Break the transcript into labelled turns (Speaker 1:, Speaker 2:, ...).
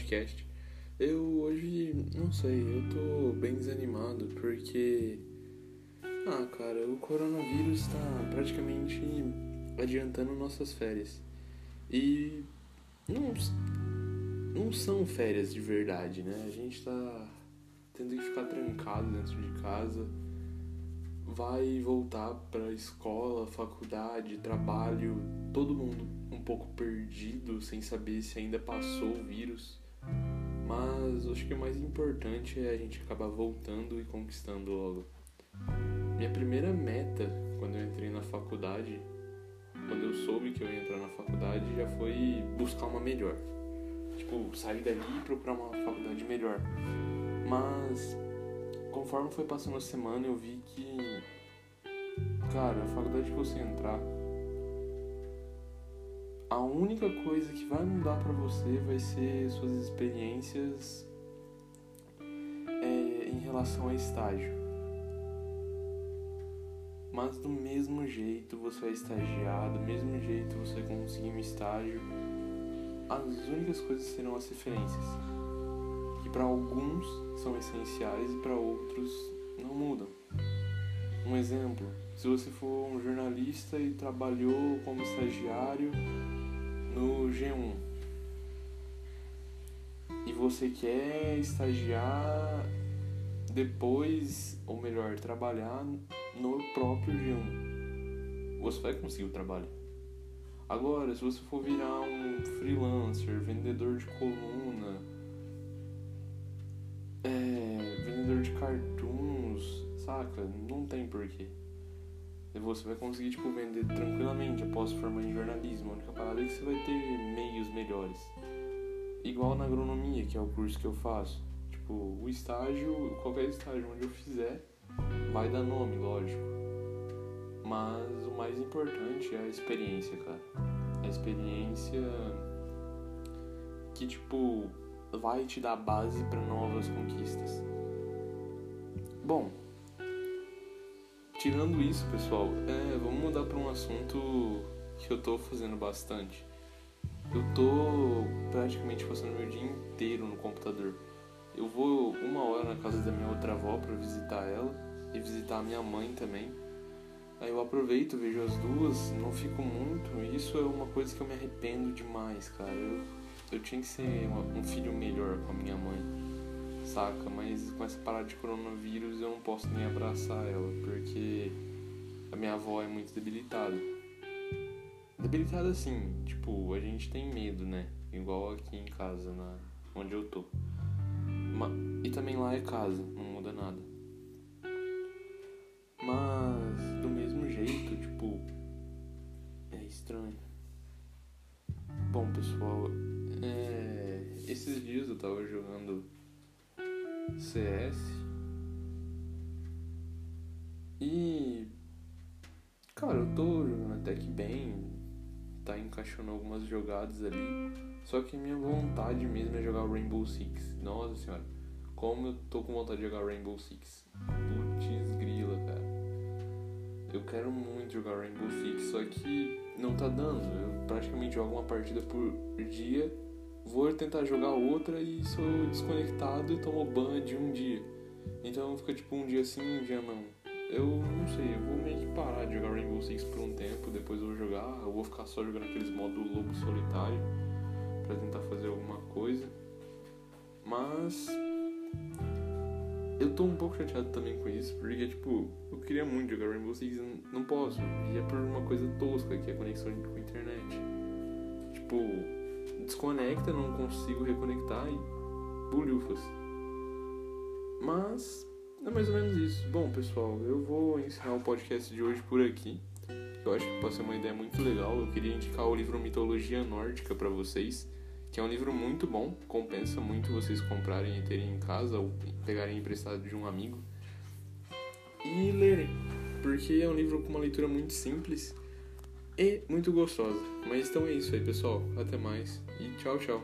Speaker 1: podcast. Eu hoje, não sei, eu tô bem desanimado porque. Ah, cara, o coronavírus tá praticamente adiantando nossas férias. E. Não, não são férias de verdade, né? A gente tá tendo que ficar trancado dentro de casa. Vai voltar pra escola, faculdade, trabalho, todo mundo um pouco perdido, sem saber se ainda passou o vírus. Mas acho que o mais importante é a gente acabar voltando e conquistando logo. Minha primeira meta quando eu entrei na faculdade, quando eu soube que eu ia entrar na faculdade, já foi buscar uma melhor. Tipo, sair dali e procurar uma faculdade melhor. Mas conforme foi passando a semana, eu vi que cara, a faculdade que você entrar a única coisa que vai mudar para você vai ser suas experiências é, em relação a estágio. Mas do mesmo jeito você vai estagiar, do mesmo jeito você conseguir um estágio, as únicas coisas serão as referências, que para alguns são essenciais e para outros não mudam. Um exemplo, se você for um jornalista e trabalhou como estagiário no G1 e você quer estagiar depois, ou melhor, trabalhar no próprio G1, você vai conseguir o trabalho. Agora, se você for virar um freelancer, vendedor de coluna, é, vendedor de cartoons, saca? Não tem porquê. Você vai conseguir, tipo, vender tranquilamente após formar em jornalismo. A única parada é que você vai ter meios melhores. Igual na agronomia, que é o curso que eu faço. Tipo, o estágio, qualquer estágio onde eu fizer, vai dar nome, lógico. Mas o mais importante é a experiência, cara. A experiência que, tipo, vai te dar base para novas conquistas. Bom, Tirando isso, pessoal, é, vamos mudar para um assunto que eu tô fazendo bastante. Eu tô praticamente passando meu dia inteiro no computador. Eu vou uma hora na casa da minha outra avó para visitar ela e visitar a minha mãe também. Aí eu aproveito, vejo as duas, não fico muito. Isso é uma coisa que eu me arrependo demais, cara. Eu, eu tinha que ser uma, um filho melhor com a minha mãe saca? Mas com essa parada de coronavírus eu não posso nem abraçar ela, porque a minha avó é muito debilitada. Debilitada assim, tipo, a gente tem medo, né? Igual aqui em casa, na, onde eu tô. E também lá é casa, não muda nada. Mas do mesmo jeito, tipo, é estranho. Bom, pessoal, é... esses dias eu tava jogando CS. E. Cara, eu tô jogando até que bem. Tá encaixando algumas jogadas ali. Só que minha vontade mesmo é jogar Rainbow Six. Nossa senhora. Como eu tô com vontade de jogar Rainbow Six. Putz grila, cara. Eu quero muito jogar Rainbow Six, só que não tá dando. Eu praticamente jogo uma partida por dia tentar jogar outra e sou desconectado e tomo ban de um dia. Então fica tipo um dia sim, um dia não. Eu não sei, eu vou meio que parar de jogar Rainbow Six por um tempo, depois eu vou jogar, eu vou ficar só jogando aqueles modos lobo solitário para tentar fazer alguma coisa. Mas eu tô um pouco chateado também com isso, porque tipo, eu queria muito jogar Rainbow Six e não posso. E é por uma coisa tosca que é a conexão com a internet. Tipo, desconecta, não consigo reconectar e bulhufas. Mas é mais ou menos isso. Bom, pessoal, eu vou encerrar o podcast de hoje por aqui. Eu acho que passei uma ideia muito legal. Eu queria indicar o livro Mitologia Nórdica para vocês, que é um livro muito bom, compensa muito vocês comprarem e terem em casa ou pegarem emprestado de um amigo e lerem, porque é um livro com uma leitura muito simples e muito gostosa. Mas então é isso aí, pessoal. Até mais e tchau, tchau.